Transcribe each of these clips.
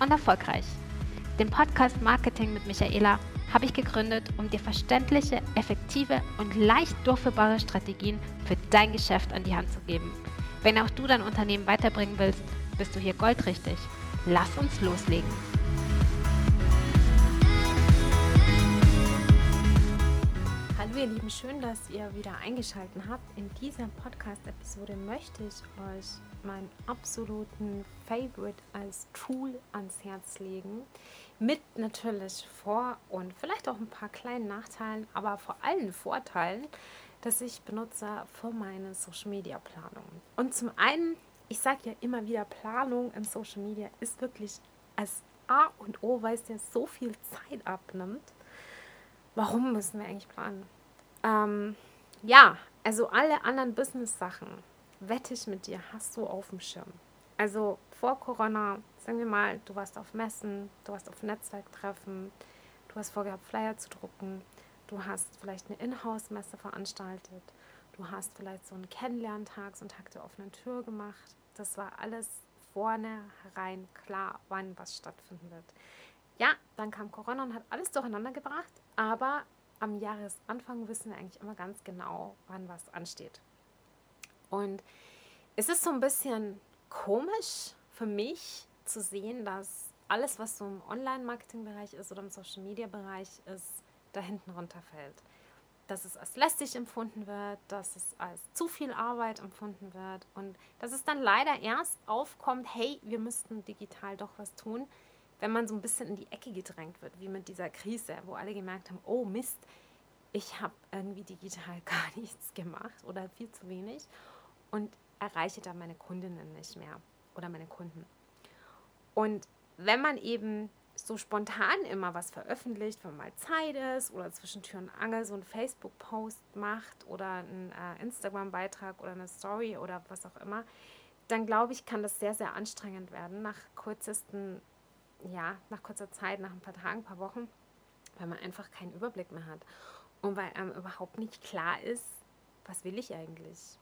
und erfolgreich. Den Podcast Marketing mit Michaela habe ich gegründet, um dir verständliche, effektive und leicht durchführbare Strategien für dein Geschäft an die Hand zu geben. Wenn auch du dein Unternehmen weiterbringen willst, bist du hier goldrichtig. Lass uns loslegen. Hallo ihr Lieben, schön, dass ihr wieder eingeschaltet habt. In dieser Podcast-Episode möchte ich euch meinen absoluten Favorite als Tool ans Herz legen. Mit natürlich Vor- und vielleicht auch ein paar kleinen Nachteilen, aber vor allem Vorteilen, dass ich benutze für meine Social Media Planung. Und zum einen, ich sage ja immer wieder, Planung im Social Media ist wirklich als A und O, weil es ja so viel Zeit abnimmt. Warum müssen wir eigentlich planen? Ähm, ja, also alle anderen Business-Sachen, wette ich mit dir, hast du auf dem Schirm. Also vor Corona, sagen wir mal, du warst auf Messen, du warst auf Netzwerktreffen, du hast vorgehabt, Flyer zu drucken, du hast vielleicht eine Inhouse-Messe veranstaltet, du hast vielleicht so einen Kennenlerntag, so einen Tag der offenen Tür gemacht. Das war alles vornherein klar, wann was stattfinden wird. Ja, dann kam Corona und hat alles durcheinander gebracht, aber am Jahresanfang wissen wir eigentlich immer ganz genau, wann was ansteht. Und es ist so ein bisschen komisch für mich zu sehen, dass alles, was so im Online-Marketing-Bereich ist oder im Social-Media-Bereich ist, da hinten runterfällt. Dass es als lästig empfunden wird, dass es als zu viel Arbeit empfunden wird und dass es dann leider erst aufkommt, hey, wir müssten digital doch was tun, wenn man so ein bisschen in die Ecke gedrängt wird, wie mit dieser Krise, wo alle gemerkt haben, oh Mist, ich habe irgendwie digital gar nichts gemacht oder viel zu wenig und erreiche da meine Kundinnen nicht mehr oder meine Kunden. Und wenn man eben so spontan immer was veröffentlicht, wenn mal Zeit ist oder zwischen Tür und Angel so einen Facebook-Post macht oder einen äh, Instagram-Beitrag oder eine Story oder was auch immer, dann glaube ich, kann das sehr, sehr anstrengend werden nach kürzesten, ja, nach kurzer Zeit, nach ein paar Tagen, ein paar Wochen, weil man einfach keinen Überblick mehr hat und weil einem überhaupt nicht klar ist, was will ich eigentlich.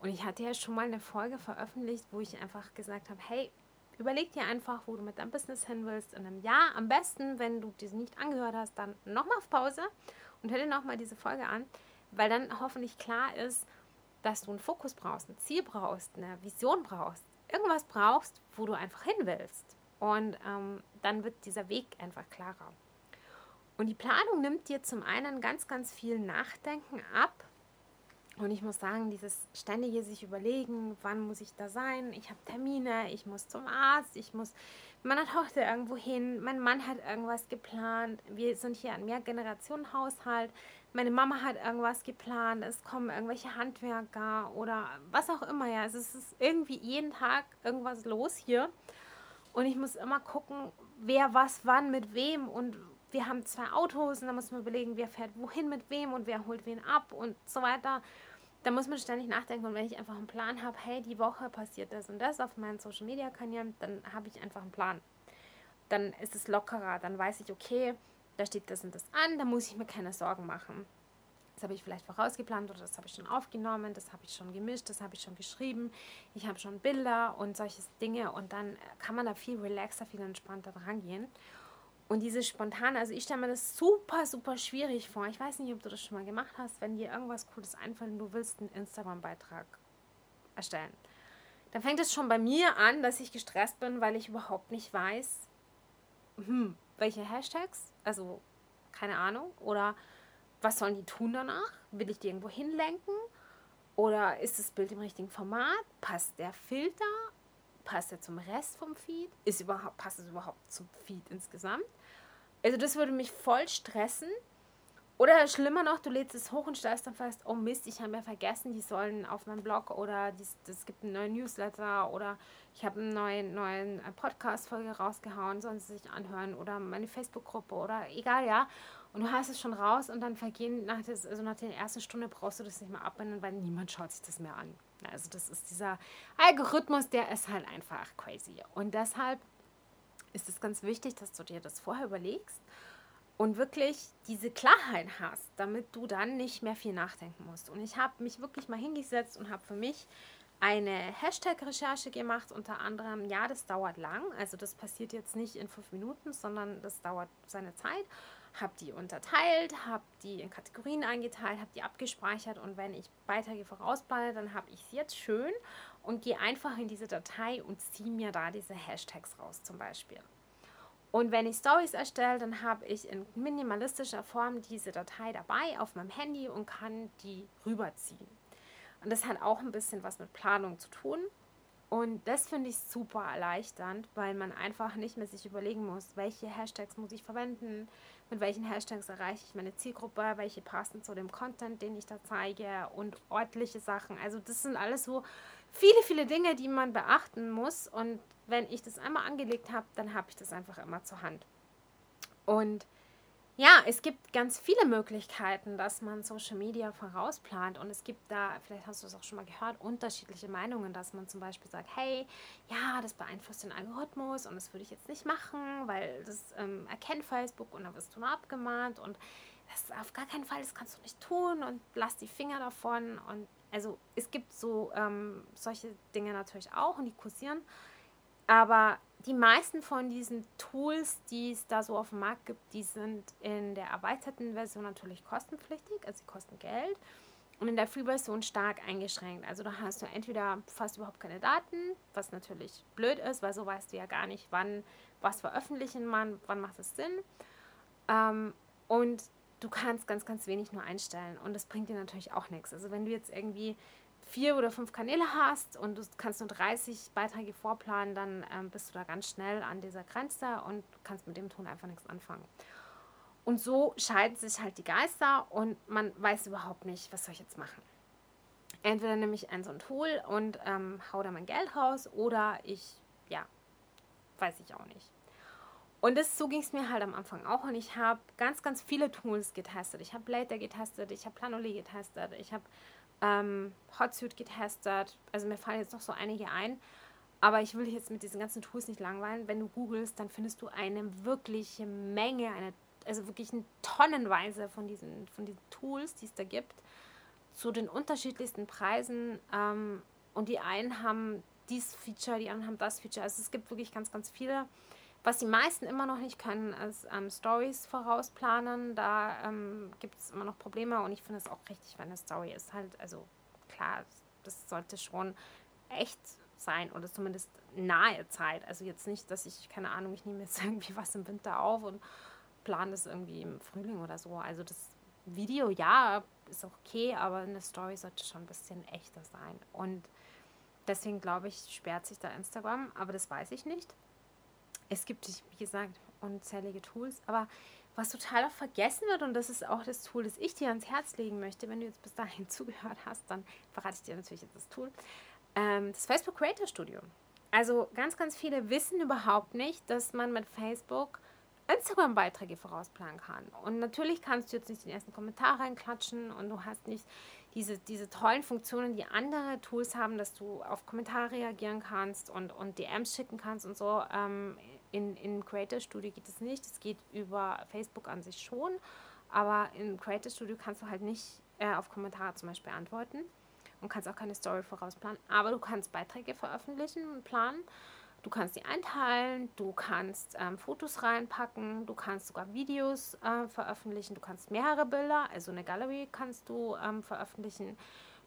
Und ich hatte ja schon mal eine Folge veröffentlicht, wo ich einfach gesagt habe, hey, überleg dir einfach, wo du mit deinem Business hin willst in einem Jahr. Am besten, wenn du diese nicht angehört hast, dann nochmal auf Pause und hör dir nochmal diese Folge an, weil dann hoffentlich klar ist, dass du einen Fokus brauchst, ein Ziel brauchst, eine Vision brauchst, irgendwas brauchst, wo du einfach hin willst. Und ähm, dann wird dieser Weg einfach klarer. Und die Planung nimmt dir zum einen ganz, ganz viel Nachdenken ab. Und ich muss sagen, dieses ständige sich überlegen, wann muss ich da sein? Ich habe Termine, ich muss zum Arzt, ich muss meiner Tochter irgendwo hin, mein Mann hat irgendwas geplant. Wir sind hier ein Mehrgenerationenhaushalt. Meine Mama hat irgendwas geplant, es kommen irgendwelche Handwerker oder was auch immer. Ja, es ist irgendwie jeden Tag irgendwas los hier. Und ich muss immer gucken, wer was wann mit wem und wir haben zwei Autos und da muss man überlegen, wer fährt wohin mit wem und wer holt wen ab und so weiter. Da muss man ständig nachdenken und wenn ich einfach einen Plan habe, hey, die Woche passiert das und das auf meinen Social Media Kanälen, dann habe ich einfach einen Plan. Dann ist es lockerer, dann weiß ich, okay, da steht das und das an, da muss ich mir keine Sorgen machen. Das habe ich vielleicht vorausgeplant oder das habe ich schon aufgenommen, das habe ich schon gemischt, das habe ich schon geschrieben, ich habe schon Bilder und solche Dinge und dann kann man da viel relaxer, viel entspannter dran gehen. Und dieses spontane, also ich stelle mir das super, super schwierig vor. Ich weiß nicht, ob du das schon mal gemacht hast, wenn dir irgendwas Cooles einfällt und du willst einen Instagram-Beitrag erstellen. Dann fängt es schon bei mir an, dass ich gestresst bin, weil ich überhaupt nicht weiß, hm, welche Hashtags, also keine Ahnung, oder was sollen die tun danach? Will ich die irgendwo hinlenken? Oder ist das Bild im richtigen Format? Passt der Filter? Passt er zum Rest vom Feed? Ist überhaupt, passt es überhaupt zum Feed insgesamt? Also das würde mich voll stressen. Oder schlimmer noch, du lädst es hoch und stellst dann fest, oh Mist, ich habe ja vergessen, die sollen auf meinem Blog oder es gibt einen neuen Newsletter oder ich habe eine neue neuen äh, Podcast-Folge rausgehauen, sollen sie sich anhören oder meine Facebook-Gruppe oder egal, ja. Und du hast es schon raus und dann vergehen nach, des, also nach der ersten Stunde brauchst du das nicht mehr abwenden, weil niemand schaut sich das mehr an. Also das ist dieser Algorithmus, der ist halt einfach crazy. Und deshalb ist es ganz wichtig, dass du dir das vorher überlegst und wirklich diese Klarheit hast, damit du dann nicht mehr viel nachdenken musst. Und ich habe mich wirklich mal hingesetzt und habe für mich eine Hashtag-Recherche gemacht, unter anderem, ja, das dauert lang, also das passiert jetzt nicht in fünf Minuten, sondern das dauert seine Zeit. Habe die unterteilt, habe die in Kategorien eingeteilt, habe die abgespeichert und wenn ich Beiträge vorausplane, dann habe ich es jetzt schön und gehe einfach in diese Datei und ziehe mir da diese Hashtags raus zum Beispiel. Und wenn ich Stories erstelle, dann habe ich in minimalistischer Form diese Datei dabei auf meinem Handy und kann die rüberziehen. Und das hat auch ein bisschen was mit Planung zu tun. Und das finde ich super erleichternd, weil man einfach nicht mehr sich überlegen muss, welche Hashtags muss ich verwenden, mit welchen Hashtags erreiche ich meine Zielgruppe, welche passen zu dem Content, den ich da zeige und ordentliche Sachen. Also das sind alles so viele, viele Dinge, die man beachten muss. Und wenn ich das einmal angelegt habe, dann habe ich das einfach immer zur Hand. Und ja, es gibt ganz viele Möglichkeiten, dass man Social Media vorausplant. Und es gibt da, vielleicht hast du es auch schon mal gehört, unterschiedliche Meinungen, dass man zum Beispiel sagt, hey, ja, das beeinflusst den Algorithmus und das würde ich jetzt nicht machen, weil das ähm, erkennt Facebook und dann wirst du nur abgemahnt und das ist auf gar keinen Fall, das kannst du nicht tun und lass die Finger davon. Und also es gibt so ähm, solche Dinge natürlich auch und die kursieren. Aber die meisten von diesen Tools, die es da so auf dem Markt gibt, die sind in der erweiterten Version natürlich kostenpflichtig, also sie kosten Geld. Und in der Free-Version stark eingeschränkt. Also da hast du entweder fast überhaupt keine Daten, was natürlich blöd ist, weil so weißt du ja gar nicht, wann was veröffentlichen man, wann macht es Sinn. Ähm, und du kannst ganz, ganz wenig nur einstellen. Und das bringt dir natürlich auch nichts. Also wenn du jetzt irgendwie vier oder fünf Kanäle hast und du kannst nur 30 Beiträge vorplanen, dann ähm, bist du da ganz schnell an dieser Grenze und kannst mit dem Ton einfach nichts anfangen. Und so scheiden sich halt die Geister und man weiß überhaupt nicht, was soll ich jetzt machen. Entweder nehme ich ein so ein Tool und ähm, hau da mein Geld raus oder ich, ja, weiß ich auch nicht. Und das, so ging es mir halt am Anfang auch. Und ich habe ganz, ganz viele Tools getestet. Ich habe Later getestet, ich habe Planoly getestet, ich habe ähm, Hotsuite getestet. Also mir fallen jetzt noch so einige ein. Aber ich will dich jetzt mit diesen ganzen Tools nicht langweilen. Wenn du googelst, dann findest du eine wirkliche Menge, eine, also wirklich eine Tonnenweise von diesen, von diesen Tools, die es da gibt, zu den unterschiedlichsten Preisen. Ähm, und die einen haben dieses Feature, die anderen haben das Feature. Also es gibt wirklich ganz, ganz viele. Was die meisten immer noch nicht können, ist ähm, Stories vorausplanen. Da ähm, gibt es immer noch Probleme und ich finde es auch richtig, wenn eine Story ist halt, also klar, das sollte schon echt sein oder zumindest nahe Zeit. Also jetzt nicht, dass ich, keine Ahnung, ich nehme jetzt irgendwie was im Winter auf und plane das irgendwie im Frühling oder so. Also das Video, ja, ist okay, aber eine Story sollte schon ein bisschen echter sein. Und deswegen glaube ich, sperrt sich da Instagram, aber das weiß ich nicht. Es gibt, wie gesagt, unzählige Tools, aber was total auch vergessen wird, und das ist auch das Tool, das ich dir ans Herz legen möchte, wenn du jetzt bis dahin zugehört hast, dann verrate ich dir natürlich jetzt das Tool, ähm, das Facebook Creator Studio. Also ganz, ganz viele wissen überhaupt nicht, dass man mit Facebook Instagram-Beiträge vorausplanen kann. Und natürlich kannst du jetzt nicht den ersten Kommentar reinklatschen und du hast nicht diese, diese tollen Funktionen, die andere Tools haben, dass du auf Kommentare reagieren kannst und, und DMs schicken kannst und so. Ähm, in, in Creator Studio geht es nicht. Es geht über Facebook an sich schon, aber in Creator Studio kannst du halt nicht äh, auf Kommentare zum Beispiel antworten und kannst auch keine Story vorausplanen. Aber du kannst Beiträge veröffentlichen und planen. Du kannst die einteilen, du kannst ähm, Fotos reinpacken, du kannst sogar Videos äh, veröffentlichen, du kannst mehrere Bilder, also eine Gallery kannst du ähm, veröffentlichen.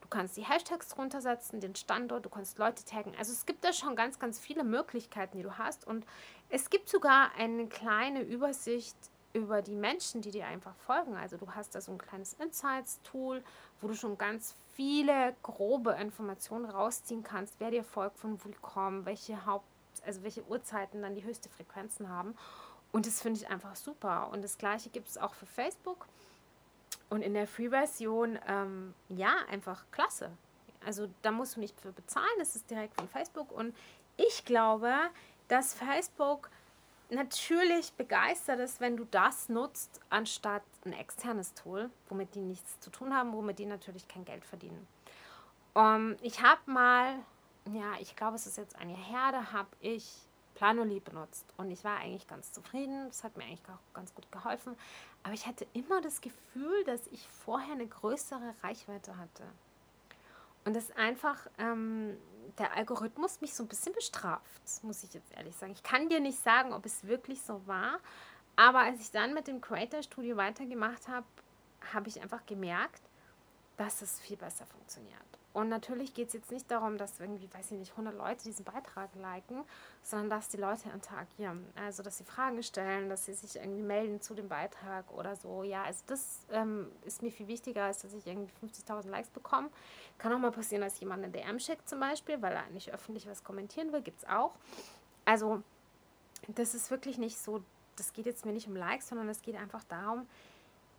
Du kannst die Hashtags drunter setzen, den Standort, du kannst Leute taggen. Also es gibt da schon ganz, ganz viele Möglichkeiten, die du hast. Und es gibt sogar eine kleine Übersicht über die Menschen, die dir einfach folgen. Also du hast da so ein kleines Insights-Tool, wo du schon ganz viele grobe Informationen rausziehen kannst, wer dir folgt, von wo die kommen, welche Haupt also welche Uhrzeiten dann die höchste Frequenzen haben. Und das finde ich einfach super. Und das gleiche gibt es auch für Facebook. Und in der Free-Version, ähm, ja, einfach klasse. Also da musst du nicht für bezahlen, das ist direkt von Facebook. Und ich glaube, dass Facebook natürlich begeistert ist, wenn du das nutzt, anstatt ein externes Tool, womit die nichts zu tun haben, womit die natürlich kein Geld verdienen. Um, ähm, ich habe mal, ja, ich glaube, es ist jetzt eine Herde, habe ich Planoli benutzt und ich war eigentlich ganz zufrieden. Das hat mir eigentlich auch ganz gut geholfen. Aber ich hatte immer das Gefühl, dass ich vorher eine größere Reichweite hatte. Und das einfach ähm, der Algorithmus mich so ein bisschen bestraft, muss ich jetzt ehrlich sagen. Ich kann dir nicht sagen, ob es wirklich so war, aber als ich dann mit dem Creator Studio weitergemacht habe, habe ich einfach gemerkt, dass es viel besser funktioniert. Und natürlich geht es jetzt nicht darum, dass irgendwie, weiß ich nicht, 100 Leute diesen Beitrag liken, sondern dass die Leute interagieren. Also, dass sie Fragen stellen, dass sie sich irgendwie melden zu dem Beitrag oder so. Ja, also das ähm, ist mir viel wichtiger, als dass ich irgendwie 50.000 Likes bekomme. Kann auch mal passieren, dass jemand eine DM schickt zum Beispiel, weil er nicht öffentlich was kommentieren will. Gibt es auch. Also, das ist wirklich nicht so, das geht jetzt mir nicht um Likes, sondern es geht einfach darum,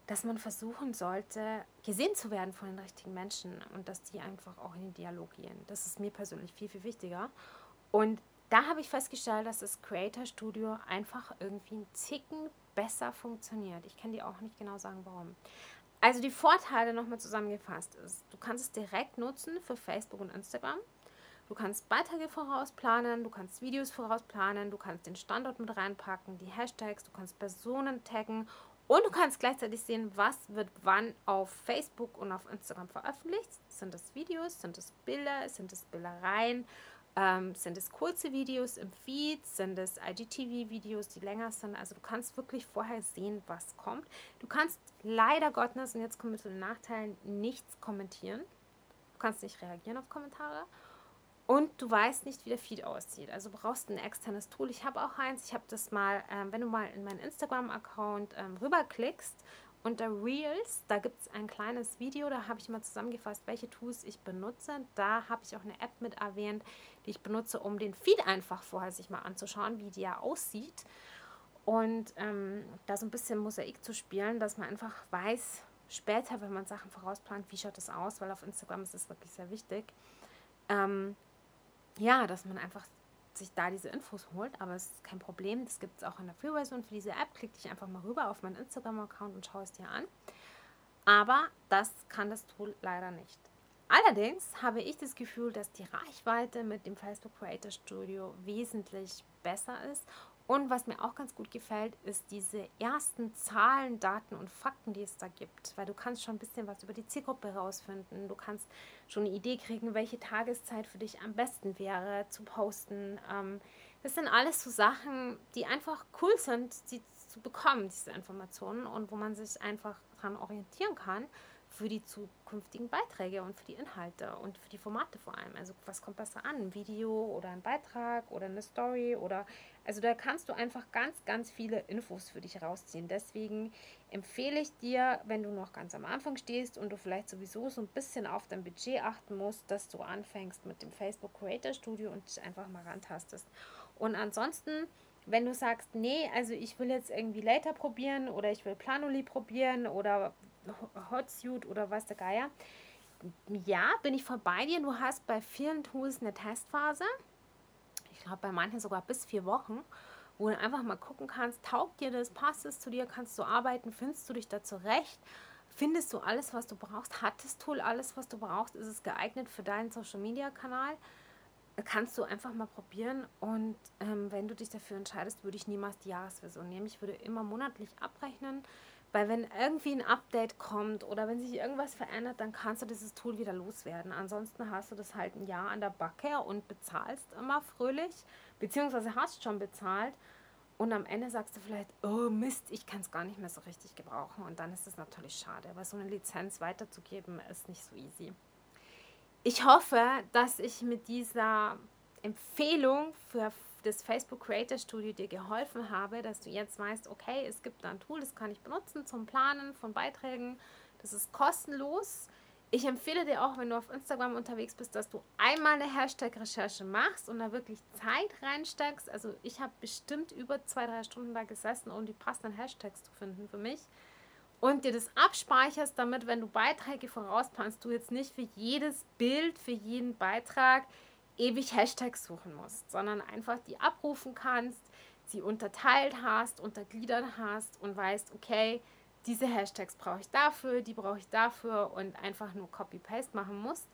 dass man versuchen sollte, gesehen zu werden von den richtigen Menschen und dass die einfach auch in den Dialog gehen. Das ist mir persönlich viel, viel wichtiger. Und da habe ich festgestellt, dass das Creator Studio einfach irgendwie ein Ticken besser funktioniert. Ich kann dir auch nicht genau sagen, warum. Also die Vorteile nochmal zusammengefasst ist, du kannst es direkt nutzen für Facebook und Instagram. Du kannst Beiträge vorausplanen, du kannst Videos vorausplanen, du kannst den Standort mit reinpacken, die Hashtags, du kannst Personen taggen und du kannst gleichzeitig sehen, was wird wann auf Facebook und auf Instagram veröffentlicht. Sind es Videos, sind es Bilder, sind es Bildereien, ähm, sind es kurze Videos im Feed, sind es IGTV-Videos, die länger sind. Also du kannst wirklich vorher sehen, was kommt. Du kannst leider Gottes, und jetzt kommen wir zu den Nachteilen, nichts kommentieren. Du kannst nicht reagieren auf Kommentare. Und du weißt nicht, wie der Feed aussieht. Also brauchst ein externes Tool. Ich habe auch eins. Ich habe das mal, ähm, wenn du mal in meinen Instagram-Account ähm, rüberklickst, unter Reels, da gibt es ein kleines Video, da habe ich mal zusammengefasst, welche Tools ich benutze. Da habe ich auch eine App mit erwähnt, die ich benutze, um den Feed einfach vorher sich mal anzuschauen, wie der aussieht. Und ähm, da so ein bisschen Mosaik zu spielen, dass man einfach weiß, später, wenn man Sachen vorausplant, wie schaut das aus, weil auf Instagram ist das wirklich sehr wichtig. Ähm, ja, dass man einfach sich da diese Infos holt, aber es ist kein Problem. Das gibt es auch in der Free-Version für diese App. Klick dich einfach mal rüber auf meinen Instagram-Account und schau es dir an. Aber das kann das Tool leider nicht. Allerdings habe ich das Gefühl, dass die Reichweite mit dem Facebook Creator Studio wesentlich besser ist und was mir auch ganz gut gefällt, ist diese ersten Zahlen, Daten und Fakten, die es da gibt. Weil du kannst schon ein bisschen was über die Zielgruppe herausfinden. Du kannst schon eine Idee kriegen, welche Tageszeit für dich am besten wäre zu posten. Ähm, das sind alles so Sachen, die einfach cool sind, die zu bekommen, diese Informationen und wo man sich einfach daran orientieren kann für die zukünftigen Beiträge und für die Inhalte und für die Formate vor allem. Also was kommt besser an? Ein Video oder ein Beitrag oder eine Story oder also da kannst du einfach ganz, ganz viele Infos für dich rausziehen. Deswegen empfehle ich dir, wenn du noch ganz am Anfang stehst und du vielleicht sowieso so ein bisschen auf dein Budget achten musst, dass du anfängst mit dem Facebook Creator Studio und dich einfach mal rantastest. Und ansonsten wenn du sagst, nee, also ich will jetzt irgendwie Later probieren oder ich will Planoli probieren oder Hotsuite oder was der Geier. Ja, bin ich vorbei dir. Du hast bei vielen Tools eine Testphase. Ich glaube, bei manchen sogar bis vier Wochen, wo du einfach mal gucken kannst, taugt dir das, passt es zu dir, kannst du arbeiten, findest du dich da zurecht, findest du alles, was du brauchst, hat das Tool alles, was du brauchst, ist es geeignet für deinen Social-Media-Kanal, kannst du einfach mal probieren. Und ähm, wenn du dich dafür entscheidest, würde ich niemals die Jahresversion nehmen. Ich würde immer monatlich abrechnen, weil wenn irgendwie ein Update kommt oder wenn sich irgendwas verändert, dann kannst du dieses Tool wieder loswerden. Ansonsten hast du das halt ein Jahr an der Backe und bezahlst immer fröhlich, beziehungsweise hast schon bezahlt. Und am Ende sagst du vielleicht, oh Mist, ich kann es gar nicht mehr so richtig gebrauchen. Und dann ist es natürlich schade, weil so eine Lizenz weiterzugeben ist nicht so easy. Ich hoffe, dass ich mit dieser Empfehlung für das Facebook Creator Studio dir geholfen habe, dass du jetzt weißt, okay, es gibt da ein Tool, das kann ich benutzen zum Planen von Beiträgen. Das ist kostenlos. Ich empfehle dir auch, wenn du auf Instagram unterwegs bist, dass du einmal eine Hashtag-Recherche machst und da wirklich Zeit reinsteckst. Also ich habe bestimmt über zwei, drei Stunden da gesessen, um die passenden Hashtags zu finden für mich. und dir das abspeicherst, damit, wenn du Beiträge vorausplanst, du jetzt nicht für jedes Bild, für jeden Beitrag ewig Hashtags suchen musst, sondern einfach die abrufen kannst, sie unterteilt hast, untergliedert hast und weißt, okay, diese Hashtags brauche ich dafür, die brauche ich dafür und einfach nur Copy-Paste machen musst.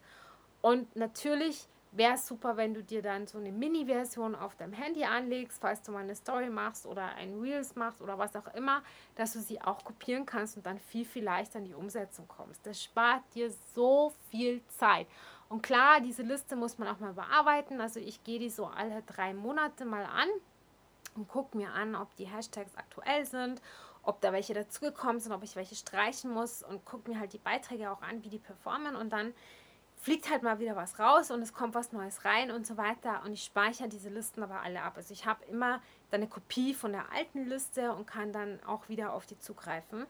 Und natürlich wäre es super, wenn du dir dann so eine Mini-Version auf deinem Handy anlegst, falls du mal eine Story machst oder ein Reels machst oder was auch immer, dass du sie auch kopieren kannst und dann viel, viel leichter in die Umsetzung kommst. Das spart dir so viel Zeit. Und klar, diese Liste muss man auch mal bearbeiten. Also ich gehe die so alle drei Monate mal an und gucke mir an, ob die Hashtags aktuell sind, ob da welche dazugekommen sind, ob ich welche streichen muss und gucke mir halt die Beiträge auch an, wie die performen und dann fliegt halt mal wieder was raus und es kommt was Neues rein und so weiter. Und ich speichere diese Listen aber alle ab. Also ich habe immer dann eine Kopie von der alten Liste und kann dann auch wieder auf die zugreifen.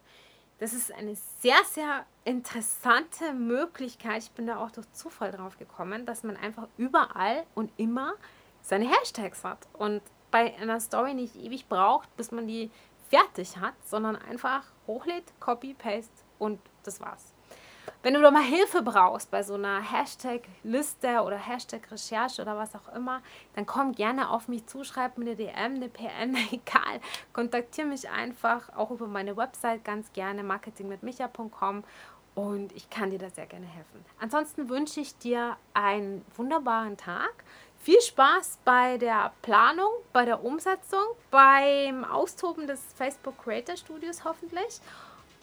Das ist eine sehr, sehr interessante Möglichkeit. Ich bin da auch durch Zufall drauf gekommen, dass man einfach überall und immer seine Hashtags hat und bei einer Story nicht ewig braucht, bis man die fertig hat, sondern einfach hochlädt, Copy, Paste und das war's. Wenn du da mal Hilfe brauchst bei so einer Hashtag-Liste oder Hashtag-Recherche oder was auch immer, dann komm gerne auf mich zu, schreib mir eine DM, eine PM, egal. Kontaktiere mich einfach auch über meine Website ganz gerne, marketingmitmicha.com und ich kann dir da sehr gerne helfen. Ansonsten wünsche ich dir einen wunderbaren Tag. Viel Spaß bei der Planung, bei der Umsetzung, beim Austoben des Facebook Creator Studios hoffentlich.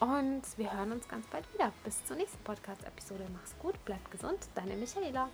Und wir hören uns ganz bald wieder. Bis zur nächsten Podcast-Episode. Mach's gut, bleib gesund. Deine Michaela.